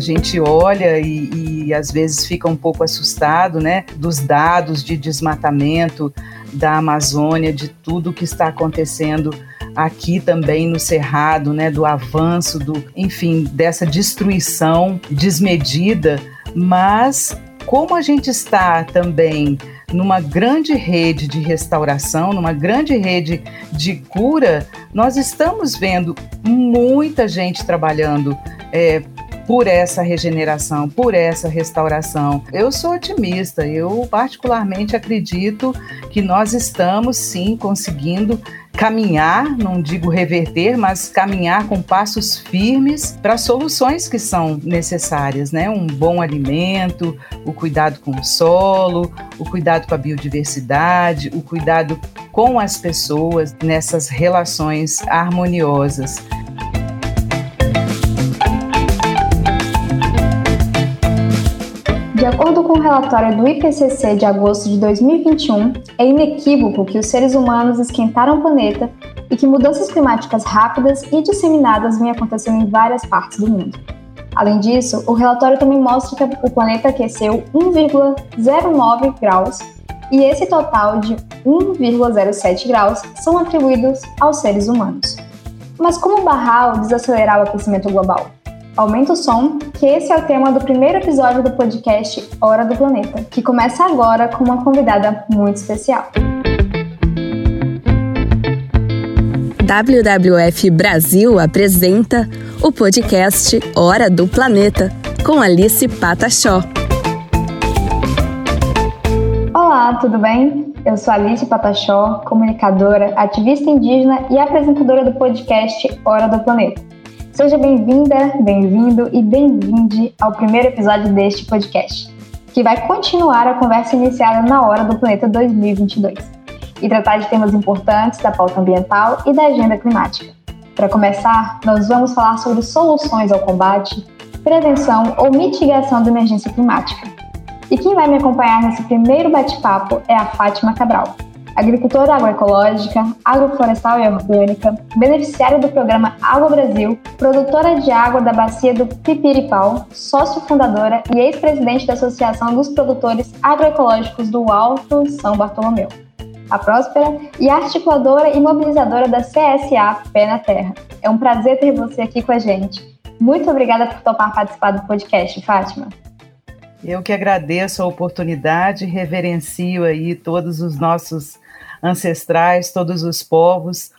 gente olha e, e às vezes fica um pouco assustado, né, dos dados de desmatamento da Amazônia, de tudo que está acontecendo aqui também no Cerrado, né, do avanço, do, enfim, dessa destruição desmedida, mas como a gente está também numa grande rede de restauração, numa grande rede de cura, nós estamos vendo muita gente trabalhando é, por essa regeneração, por essa restauração. Eu sou otimista, eu particularmente acredito que nós estamos sim conseguindo caminhar, não digo reverter, mas caminhar com passos firmes para soluções que são necessárias, né? Um bom alimento, o cuidado com o solo, o cuidado com a biodiversidade, o cuidado com as pessoas nessas relações harmoniosas. Acordo com o relatório do IPCC de agosto de 2021, é inequívoco que os seres humanos esquentaram o planeta e que mudanças climáticas rápidas e disseminadas vêm acontecendo em várias partes do mundo. Além disso, o relatório também mostra que o planeta aqueceu 1,09 graus e esse total de 1,07 graus são atribuídos aos seres humanos. Mas como barrar ou desacelerar o aquecimento global? Aumenta o som, que esse é o tema do primeiro episódio do podcast Hora do Planeta, que começa agora com uma convidada muito especial. WWF Brasil apresenta o podcast Hora do Planeta, com Alice Patachó. Olá, tudo bem? Eu sou Alice Patachó, comunicadora, ativista indígena e apresentadora do podcast Hora do Planeta. Seja bem-vinda, bem-vindo e bem-vinde ao primeiro episódio deste podcast, que vai continuar a conversa iniciada na Hora do Planeta 2022 e tratar de temas importantes da pauta ambiental e da agenda climática. Para começar, nós vamos falar sobre soluções ao combate, prevenção ou mitigação da emergência climática. E quem vai me acompanhar nesse primeiro bate-papo é a Fátima Cabral, agricultora agroecológica, agroflorestal e orgânica, beneficiária do programa Água Brasil, produtora de água da bacia do Pipiripau, sócio fundadora e ex-presidente da Associação dos Produtores Agroecológicos do Alto São Bartolomeu. A próspera e articuladora e mobilizadora da CSA Pé na Terra. É um prazer ter você aqui com a gente. Muito obrigada por topar participar do podcast, Fátima. Eu que agradeço a oportunidade, reverencio aí todos os nossos ancestrais, todos os povos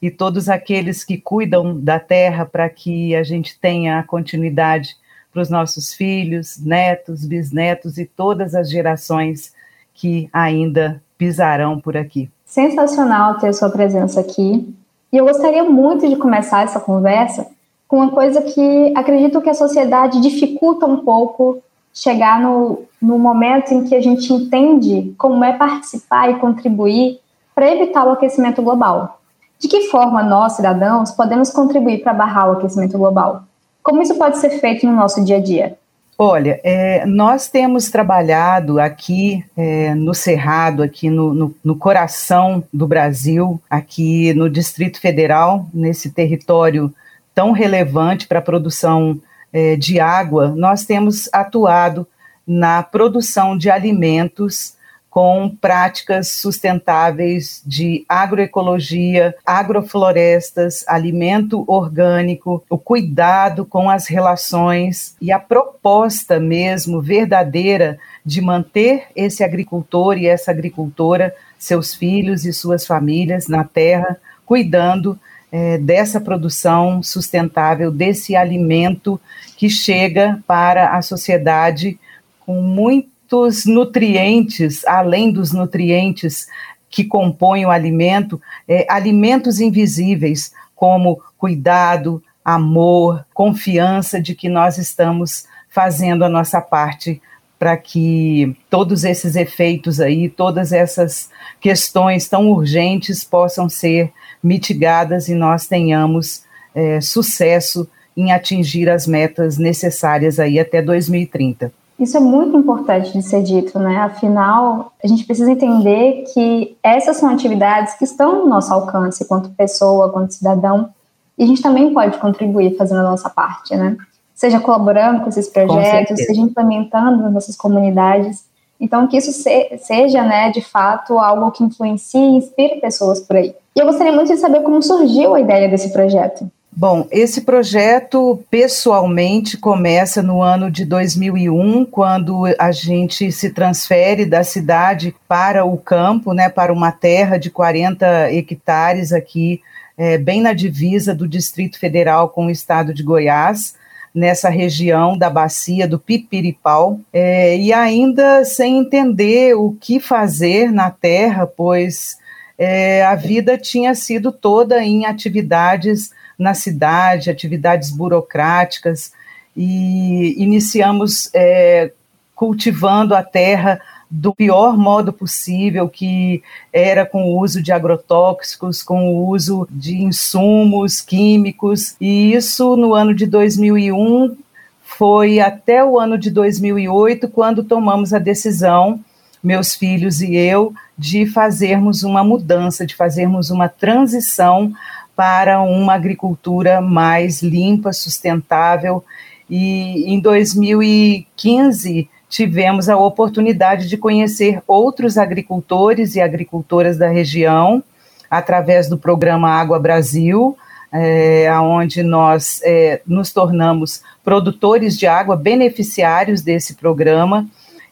e todos aqueles que cuidam da terra para que a gente tenha a continuidade para os nossos filhos, netos, bisnetos e todas as gerações que ainda pisarão por aqui. Sensacional ter sua presença aqui. E eu gostaria muito de começar essa conversa com uma coisa que acredito que a sociedade dificulta um pouco chegar no, no momento em que a gente entende como é participar e contribuir para evitar o aquecimento global. De que forma nós, cidadãos, podemos contribuir para barrar o aquecimento global? Como isso pode ser feito no nosso dia a dia? Olha, é, nós temos trabalhado aqui é, no Cerrado, aqui no, no, no, coração do Brasil, aqui no Distrito Federal, nesse território tão relevante para a produção é, de água, nós temos atuado na produção de alimentos com práticas sustentáveis de agroecologia, agroflorestas, alimento orgânico, o cuidado com as relações e a proposta mesmo verdadeira de manter esse agricultor e essa agricultora, seus filhos e suas famílias na terra, cuidando é, dessa produção sustentável, desse alimento que chega para a sociedade com muito muitos nutrientes, além dos nutrientes que compõem o alimento, é, alimentos invisíveis, como cuidado, amor, confiança de que nós estamos fazendo a nossa parte para que todos esses efeitos aí, todas essas questões tão urgentes possam ser mitigadas e nós tenhamos é, sucesso em atingir as metas necessárias aí até 2030. Isso é muito importante de ser dito, né? Afinal, a gente precisa entender que essas são atividades que estão no nosso alcance, quanto pessoa, quanto cidadão, e a gente também pode contribuir fazendo a nossa parte, né? seja colaborando com esses projetos, com seja implementando nas nossas comunidades. Então, que isso se, seja, né, de fato, algo que influencie e inspire pessoas por aí. E eu gostaria muito de saber como surgiu a ideia desse projeto. Bom, esse projeto pessoalmente começa no ano de 2001, quando a gente se transfere da cidade para o campo, né, para uma terra de 40 hectares aqui, é, bem na divisa do Distrito Federal com o estado de Goiás nessa região da bacia do Pipiripau, é, e ainda sem entender o que fazer na terra, pois é, a vida tinha sido toda em atividades na cidade, atividades burocráticas, e iniciamos é, cultivando a terra do pior modo possível, que era com o uso de agrotóxicos, com o uso de insumos químicos, e isso no ano de 2001 foi até o ano de 2008 quando tomamos a decisão, meus filhos e eu, de fazermos uma mudança, de fazermos uma transição para uma agricultura mais limpa, sustentável. E em 2015 tivemos a oportunidade de conhecer outros agricultores e agricultoras da região através do programa Água Brasil, é, onde nós é, nos tornamos produtores de água, beneficiários desse programa,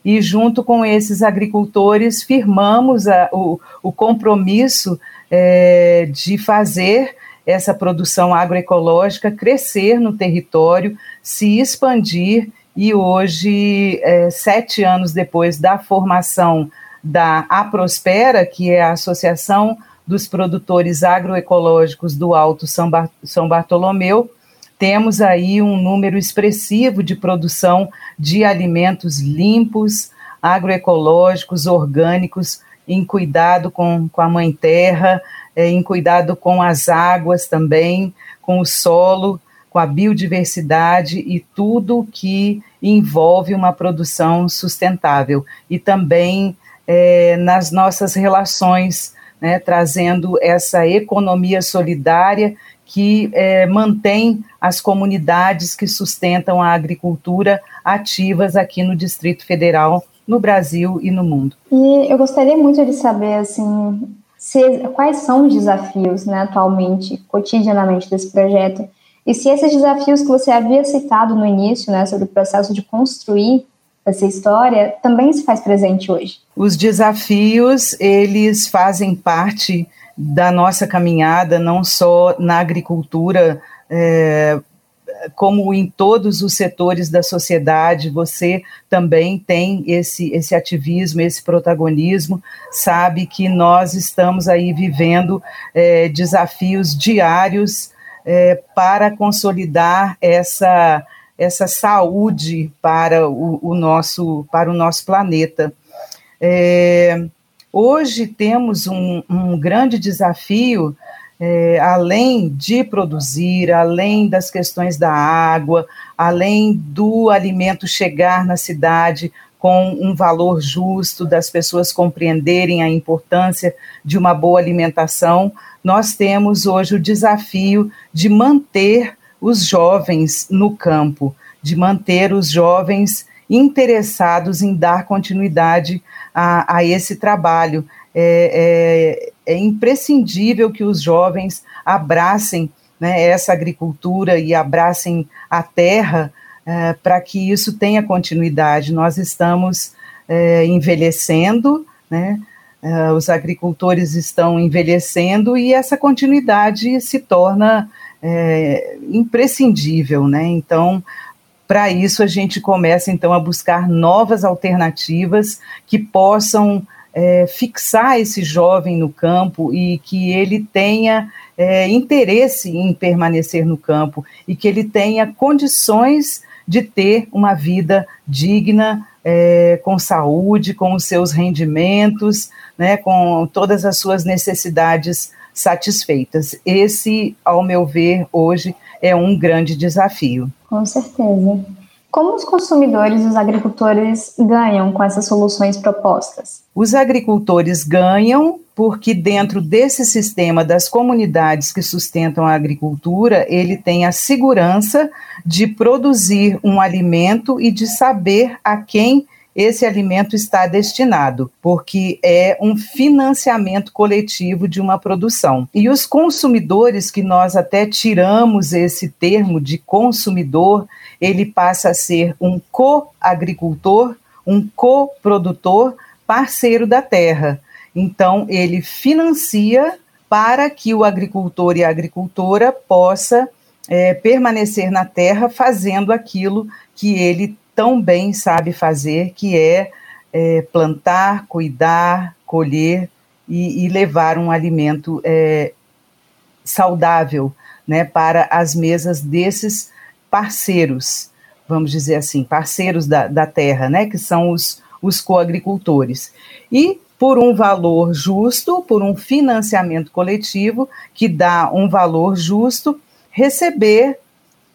e junto com esses agricultores firmamos a, o, o compromisso é, de fazer essa produção agroecológica crescer no território, se expandir e hoje, é, sete anos depois da formação da Aprospera, que é a Associação dos Produtores Agroecológicos do Alto São, Bar São Bartolomeu, temos aí um número expressivo de produção de alimentos limpos, agroecológicos, orgânicos, em cuidado com, com a mãe terra, é, em cuidado com as águas também, com o solo, com a biodiversidade e tudo que envolve uma produção sustentável. E também é, nas nossas relações, né, trazendo essa economia solidária que é, mantém as comunidades que sustentam a agricultura ativas aqui no Distrito Federal no Brasil e no mundo. E eu gostaria muito de saber, assim, se, quais são os desafios, né, atualmente, cotidianamente desse projeto, e se esses desafios que você havia citado no início, né, sobre o processo de construir essa história, também se faz presente hoje. Os desafios, eles fazem parte da nossa caminhada, não só na agricultura, é, como em todos os setores da sociedade, você também tem esse, esse ativismo, esse protagonismo, sabe que nós estamos aí vivendo é, desafios diários é, para consolidar essa, essa saúde para o, o, nosso, para o nosso planeta. É, hoje temos um, um grande desafio é, além de produzir, além das questões da água, além do alimento chegar na cidade com um valor justo, das pessoas compreenderem a importância de uma boa alimentação, nós temos hoje o desafio de manter os jovens no campo, de manter os jovens interessados em dar continuidade a, a esse trabalho. É, é, é imprescindível que os jovens abracem né, essa agricultura e abracem a terra é, para que isso tenha continuidade. Nós estamos é, envelhecendo, né, é, os agricultores estão envelhecendo e essa continuidade se torna é, imprescindível. Né? Então, para isso, a gente começa então a buscar novas alternativas que possam é, fixar esse jovem no campo e que ele tenha é, interesse em permanecer no campo e que ele tenha condições de ter uma vida digna, é, com saúde, com os seus rendimentos, né, com todas as suas necessidades satisfeitas. Esse, ao meu ver, hoje é um grande desafio. Com certeza. Como os consumidores e os agricultores ganham com essas soluções propostas? Os agricultores ganham porque dentro desse sistema das comunidades que sustentam a agricultura, ele tem a segurança de produzir um alimento e de saber a quem esse alimento está destinado, porque é um financiamento coletivo de uma produção. E os consumidores, que nós até tiramos esse termo de consumidor, ele passa a ser um co-agricultor, um coprodutor, parceiro da terra. Então, ele financia para que o agricultor e a agricultora possa é, permanecer na terra fazendo aquilo que ele tão bem sabe fazer, que é, é plantar, cuidar, colher e, e levar um alimento é, saudável né, para as mesas desses parceiros, vamos dizer assim, parceiros da, da terra, né, que são os, os coagricultores. E por um valor justo, por um financiamento coletivo que dá um valor justo, receber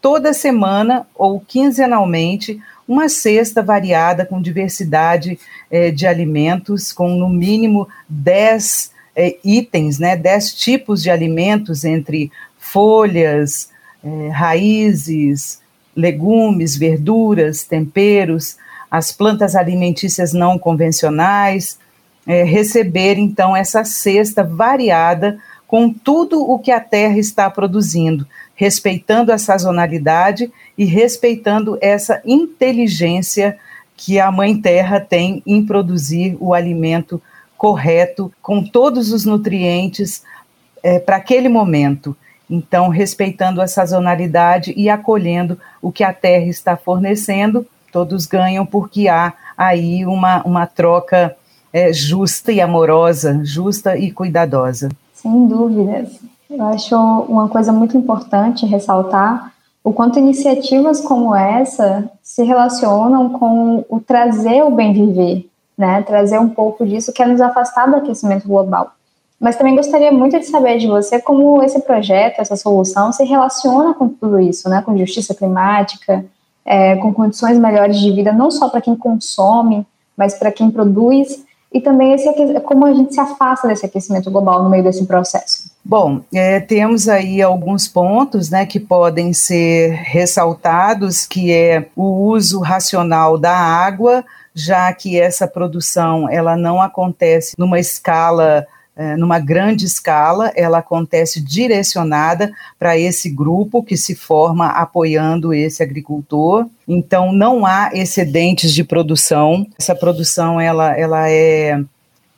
toda semana ou quinzenalmente uma cesta variada com diversidade eh, de alimentos, com no mínimo 10 eh, itens, né, 10 tipos de alimentos entre folhas, é, raízes, legumes, verduras, temperos, as plantas alimentícias não convencionais, é, receber então essa cesta variada com tudo o que a terra está produzindo, respeitando a sazonalidade e respeitando essa inteligência que a Mãe Terra tem em produzir o alimento correto, com todos os nutrientes é, para aquele momento. Então, respeitando a sazonalidade e acolhendo o que a terra está fornecendo, todos ganham porque há aí uma, uma troca é, justa e amorosa, justa e cuidadosa. Sem dúvidas. Eu acho uma coisa muito importante ressaltar o quanto iniciativas como essa se relacionam com o trazer o bem viver, né? Trazer um pouco disso que é nos afastar do aquecimento global. Mas também gostaria muito de saber de você como esse projeto, essa solução se relaciona com tudo isso, né? Com justiça climática, é, com condições melhores de vida, não só para quem consome, mas para quem produz, e também esse, como a gente se afasta desse aquecimento global no meio desse processo. Bom, é, temos aí alguns pontos né, que podem ser ressaltados, que é o uso racional da água, já que essa produção ela não acontece numa escala numa grande escala, ela acontece direcionada para esse grupo que se forma apoiando esse agricultor. Então, não há excedentes de produção. Essa produção ela, ela é,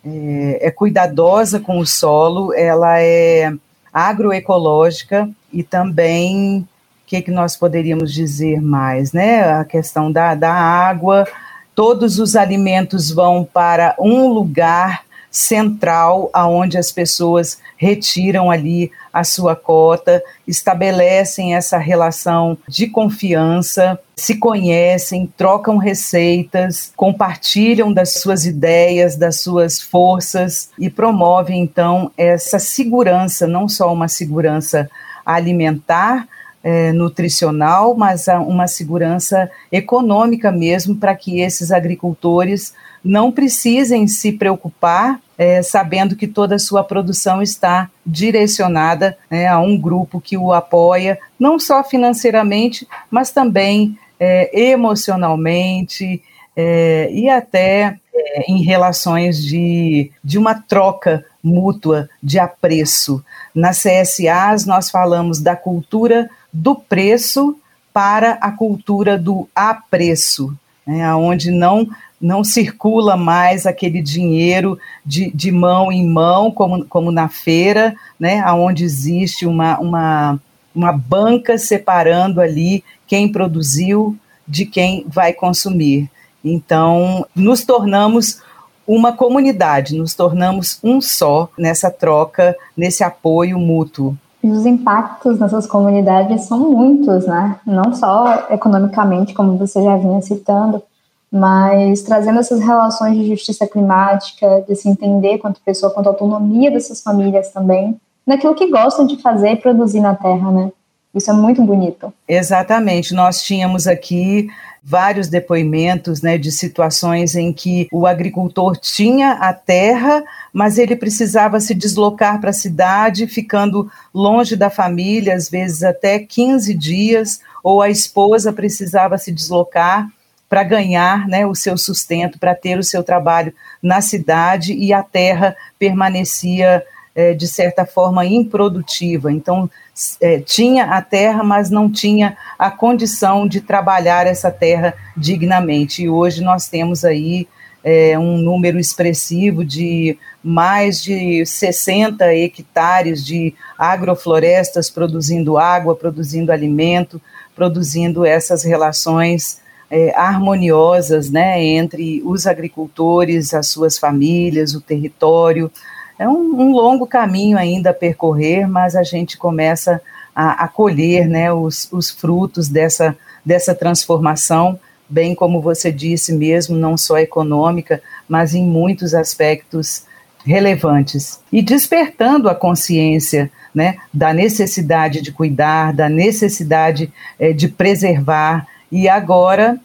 é, é cuidadosa com o solo, ela é agroecológica e também o que, que nós poderíamos dizer mais, né? A questão da, da água, todos os alimentos vão para um lugar central aonde as pessoas retiram ali a sua cota, estabelecem essa relação de confiança, se conhecem, trocam receitas, compartilham das suas ideias, das suas forças e promovem então essa segurança, não só uma segurança alimentar, é, nutricional, mas uma segurança econômica mesmo para que esses agricultores não precisem se preocupar, é, sabendo que toda a sua produção está direcionada né, a um grupo que o apoia, não só financeiramente, mas também é, emocionalmente é, e até é, em relações de, de uma troca mútua de apreço. Nas CSAs, nós falamos da cultura do preço para a cultura do apreço, né, onde não não circula mais aquele dinheiro de, de mão em mão, como, como na feira, né, onde existe uma, uma, uma banca separando ali quem produziu de quem vai consumir. Então, nos tornamos uma comunidade, nos tornamos um só nessa troca, nesse apoio mútuo. E os impactos nessas comunidades são muitos, né? Não só economicamente, como você já vinha citando, mas trazendo essas relações de justiça climática, de se entender quanto pessoa, quanto autonomia dessas famílias também, naquilo que gostam de fazer e produzir na terra, né? Isso é muito bonito. Exatamente. Nós tínhamos aqui vários depoimentos né, de situações em que o agricultor tinha a terra, mas ele precisava se deslocar para a cidade, ficando longe da família, às vezes até 15 dias, ou a esposa precisava se deslocar para ganhar né, o seu sustento, para ter o seu trabalho na cidade, e a terra permanecia é, de certa forma, improdutiva. Então, é, tinha a terra, mas não tinha a condição de trabalhar essa terra dignamente. E hoje nós temos aí é, um número expressivo de mais de 60 hectares de agroflorestas produzindo água, produzindo alimento, produzindo essas relações é, harmoniosas né, entre os agricultores, as suas famílias, o território, é um, um longo caminho ainda a percorrer, mas a gente começa a, a colher né, os, os frutos dessa, dessa transformação, bem como você disse mesmo, não só econômica, mas em muitos aspectos relevantes. E despertando a consciência né, da necessidade de cuidar, da necessidade é, de preservar, e agora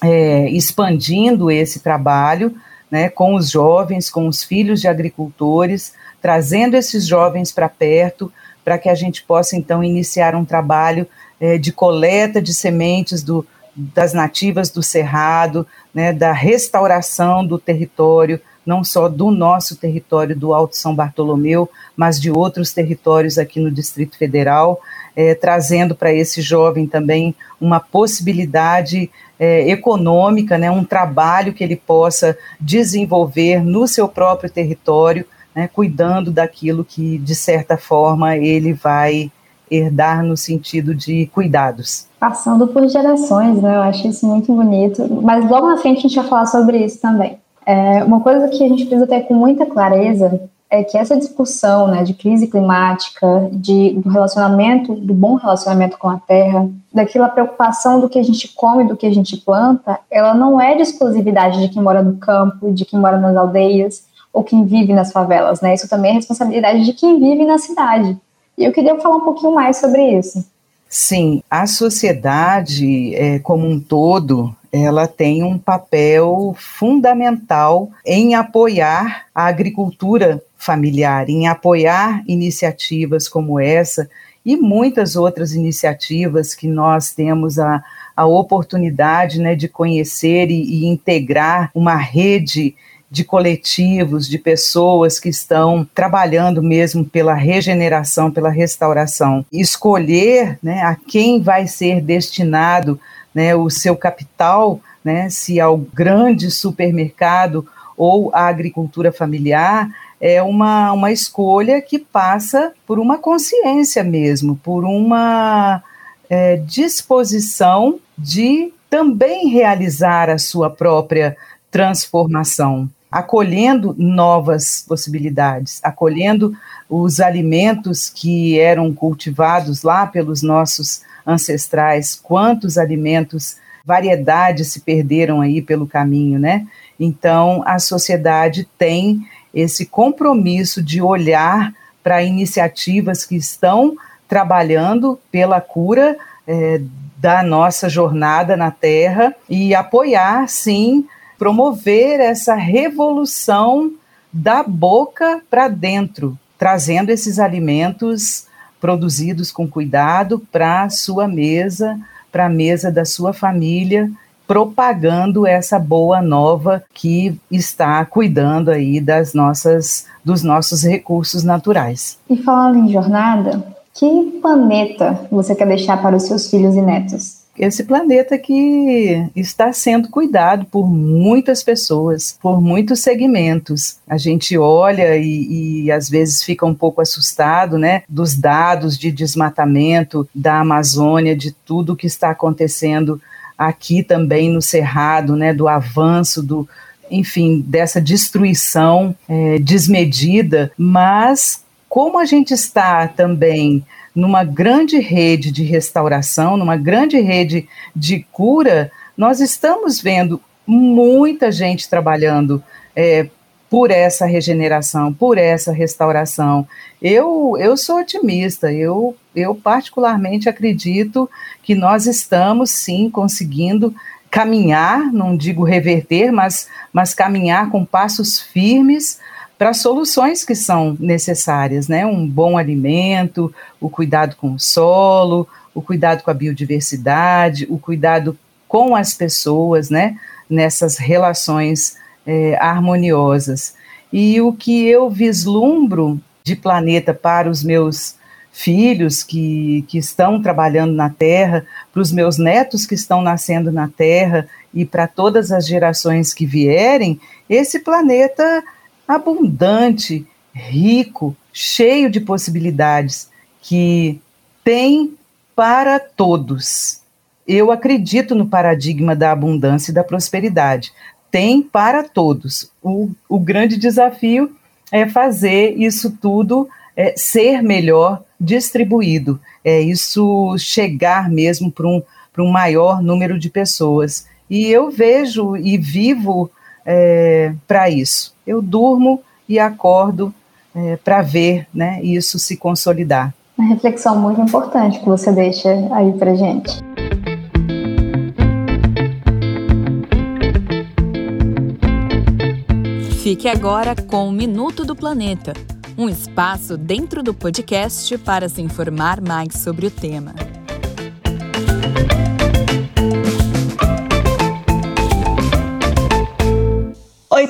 é, expandindo esse trabalho né, com os jovens, com os filhos de agricultores, trazendo esses jovens para perto, para que a gente possa então iniciar um trabalho é, de coleta de sementes do, das nativas do Cerrado, né, da restauração do território, não só do nosso território do Alto São Bartolomeu, mas de outros territórios aqui no Distrito Federal, é, trazendo para esse jovem também uma possibilidade é, econômica, né, um trabalho que ele possa desenvolver no seu próprio território, né, cuidando daquilo que, de certa forma, ele vai herdar no sentido de cuidados. Passando por gerações, né? Eu acho isso muito bonito. Mas logo na frente a gente vai falar sobre isso também. É, uma coisa que a gente precisa ter com muita clareza é que essa discussão né, de crise climática, de, do relacionamento, do bom relacionamento com a terra, daquela preocupação do que a gente come, do que a gente planta, ela não é de exclusividade de quem mora no campo, de quem mora nas aldeias ou quem vive nas favelas, né? Isso também é responsabilidade de quem vive na cidade. E eu queria falar um pouquinho mais sobre isso. Sim, a sociedade é, como um todo, ela tem um papel fundamental em apoiar a agricultura familiar, em apoiar iniciativas como essa e muitas outras iniciativas que nós temos a, a oportunidade né, de conhecer e, e integrar uma rede de coletivos, de pessoas que estão trabalhando mesmo pela regeneração, pela restauração. Escolher né, a quem vai ser destinado né, o seu capital, né, se ao grande supermercado ou à agricultura familiar, é uma, uma escolha que passa por uma consciência mesmo, por uma é, disposição de também realizar a sua própria transformação acolhendo novas possibilidades, acolhendo os alimentos que eram cultivados lá pelos nossos ancestrais, quantos alimentos, variedades se perderam aí pelo caminho, né? Então, a sociedade tem esse compromisso de olhar para iniciativas que estão trabalhando pela cura é, da nossa jornada na Terra e apoiar, sim, promover essa revolução da boca para dentro, trazendo esses alimentos produzidos com cuidado para a sua mesa, para a mesa da sua família, propagando essa boa nova que está cuidando aí das nossas dos nossos recursos naturais. E falando em jornada, que planeta você quer deixar para os seus filhos e netos? Esse planeta que está sendo cuidado por muitas pessoas, por muitos segmentos. A gente olha e, e, às vezes fica um pouco assustado, né, dos dados de desmatamento da Amazônia, de tudo que está acontecendo aqui também no Cerrado, né, do avanço do enfim, dessa destruição é, desmedida, mas como a gente está também numa grande rede de restauração, numa grande rede de cura, nós estamos vendo muita gente trabalhando é, por essa regeneração, por essa restauração. Eu, eu sou otimista, eu, eu particularmente acredito que nós estamos sim conseguindo caminhar, não digo reverter, mas, mas caminhar com passos firmes para soluções que são necessárias, né? Um bom alimento, o cuidado com o solo, o cuidado com a biodiversidade, o cuidado com as pessoas, né? Nessas relações é, harmoniosas. E o que eu vislumbro de planeta para os meus filhos que, que estão trabalhando na Terra, para os meus netos que estão nascendo na Terra e para todas as gerações que vierem, esse planeta abundante, rico, cheio de possibilidades, que tem para todos. Eu acredito no paradigma da abundância e da prosperidade. Tem para todos. O, o grande desafio é fazer isso tudo é, ser melhor distribuído, é isso chegar mesmo para um, um maior número de pessoas. E eu vejo e vivo é, para isso. Eu durmo e acordo é, para ver né, isso se consolidar. Uma reflexão muito importante que você deixa aí para gente. Fique agora com o Minuto do Planeta um espaço dentro do podcast para se informar mais sobre o tema.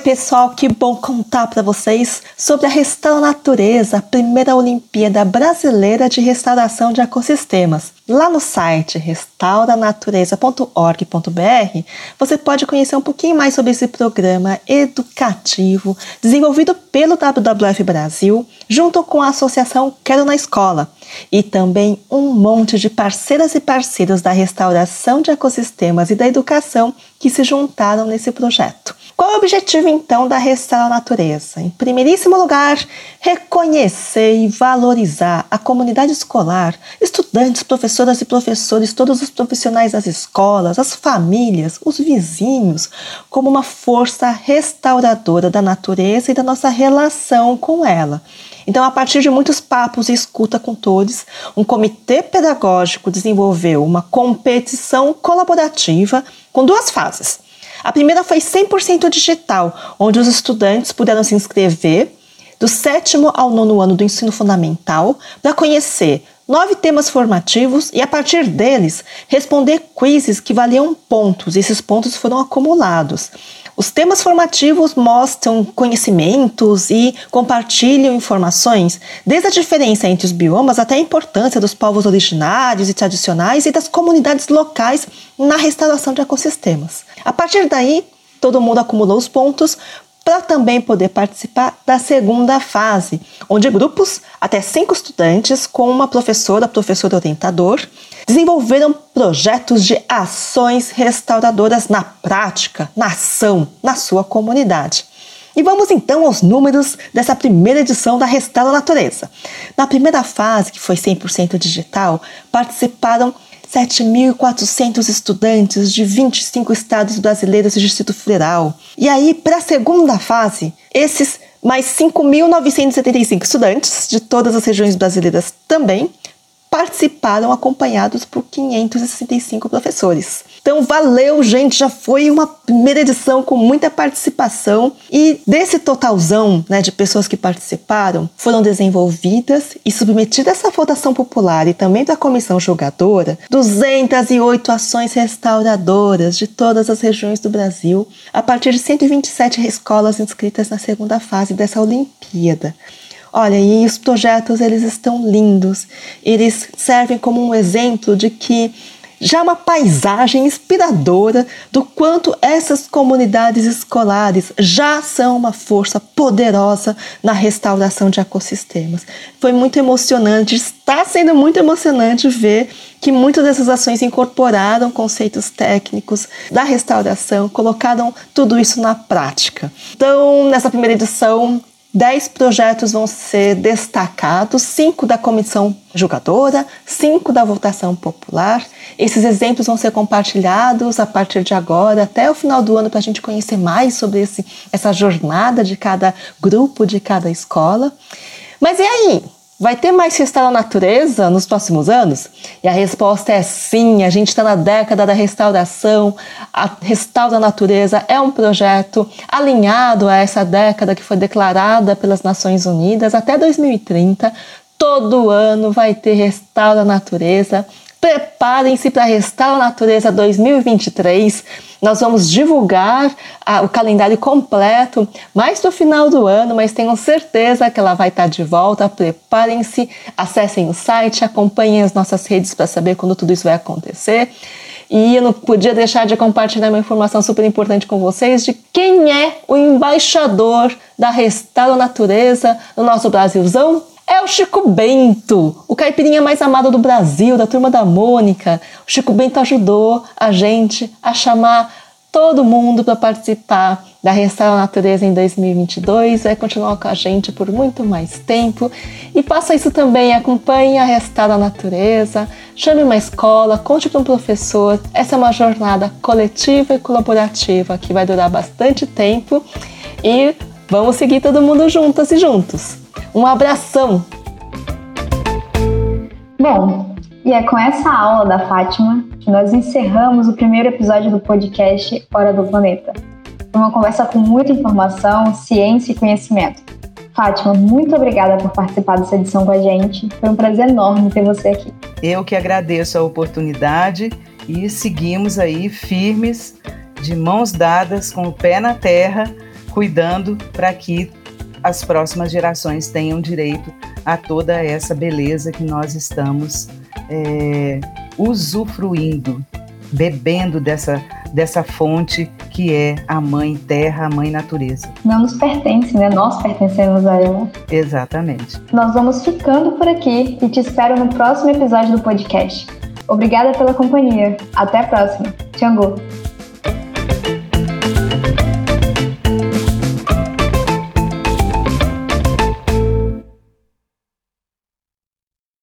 Pessoal, que bom contar para vocês sobre a Restaura Natureza, a primeira Olimpíada Brasileira de Restauração de Ecossistemas. Lá no site restauranatureza.org.br, você pode conhecer um pouquinho mais sobre esse programa educativo desenvolvido pelo WWF Brasil, junto com a Associação Quero na Escola, e também um monte de parceiras e parceiros da restauração de ecossistemas e da educação que se juntaram nesse projeto. Qual é o objetivo então da Restaurar a Natureza? Em primeiríssimo lugar, reconhecer e valorizar a comunidade escolar, estudantes, professoras e professores, todos os profissionais das escolas, as famílias, os vizinhos, como uma força restauradora da natureza e da nossa relação com ela. Então, a partir de muitos papos e escuta com todos, um comitê pedagógico desenvolveu uma competição colaborativa com duas fases. A primeira foi 100% digital, onde os estudantes puderam se inscrever do sétimo ao nono ano do ensino fundamental para conhecer nove temas formativos e, a partir deles, responder quizzes que valiam pontos. Esses pontos foram acumulados. Os temas formativos mostram conhecimentos e compartilham informações, desde a diferença entre os biomas até a importância dos povos originários e tradicionais e das comunidades locais na restauração de ecossistemas. A partir daí, todo mundo acumulou os pontos para também poder participar da segunda fase, onde grupos, até cinco estudantes, com uma professora, professor orientador, desenvolveram projetos de ações restauradoras na prática, na ação, na sua comunidade. E vamos então aos números dessa primeira edição da Restaura Natureza. Na primeira fase, que foi 100% digital, participaram 7.400 estudantes de 25 estados brasileiros e Distrito Federal. E aí, para a segunda fase, esses mais 5.975 estudantes de todas as regiões brasileiras também participaram acompanhados por 565 professores. Então, valeu, gente! Já foi uma primeira edição com muita participação e desse totalzão né, de pessoas que participaram, foram desenvolvidas e submetidas essa votação popular e também da comissão julgadora 208 ações restauradoras de todas as regiões do Brasil, a partir de 127 escolas inscritas na segunda fase dessa Olimpíada. Olha, e os projetos eles estão lindos. Eles servem como um exemplo de que já uma paisagem inspiradora do quanto essas comunidades escolares já são uma força poderosa na restauração de ecossistemas. Foi muito emocionante, está sendo muito emocionante ver que muitas dessas ações incorporaram conceitos técnicos da restauração, colocaram tudo isso na prática. Então, nessa primeira edição, Dez projetos vão ser destacados, cinco da comissão julgadora, cinco da votação popular. Esses exemplos vão ser compartilhados a partir de agora até o final do ano para a gente conhecer mais sobre esse, essa jornada de cada grupo, de cada escola. Mas e aí? Vai ter mais restauro natureza nos próximos anos? E a resposta é sim. A gente está na década da restauração. A Restaura a Natureza é um projeto alinhado a essa década que foi declarada pelas Nações Unidas até 2030. Todo ano vai ter Restaura a Natureza. Preparem-se para Restaura a Natureza 2023. Nós vamos divulgar a, o calendário completo mais no final do ano, mas tenham certeza que ela vai estar de volta. Preparem-se, acessem o site, acompanhem as nossas redes para saber quando tudo isso vai acontecer. E eu não podia deixar de compartilhar uma informação super importante com vocês de quem é o embaixador da Restaura Natureza no nosso Brasilzão é o Chico Bento, o caipirinha mais amado do Brasil, da turma da Mônica. O Chico Bento ajudou a gente a chamar todo mundo para participar da Restaura Natureza em 2022. Vai continuar com a gente por muito mais tempo. E faça isso também, acompanhe a Restaura Natureza, chame uma escola, conte para um professor. Essa é uma jornada coletiva e colaborativa que vai durar bastante tempo. E vamos seguir todo mundo juntas e juntos. Um abração! Bom, e é com essa aula da Fátima que nós encerramos o primeiro episódio do podcast Hora do Planeta. Foi uma conversa com muita informação, ciência e conhecimento. Fátima, muito obrigada por participar dessa edição com a gente. Foi um prazer enorme ter você aqui. Eu que agradeço a oportunidade e seguimos aí firmes, de mãos dadas, com o pé na terra, cuidando para que as próximas gerações tenham direito a toda essa beleza que nós estamos é, usufruindo, bebendo dessa, dessa fonte que é a mãe terra, a mãe natureza. Não nos pertence, né? Nós pertencemos a ela. Exatamente. Nós vamos ficando por aqui e te espero no próximo episódio do podcast. Obrigada pela companhia. Até a próxima. Tchau.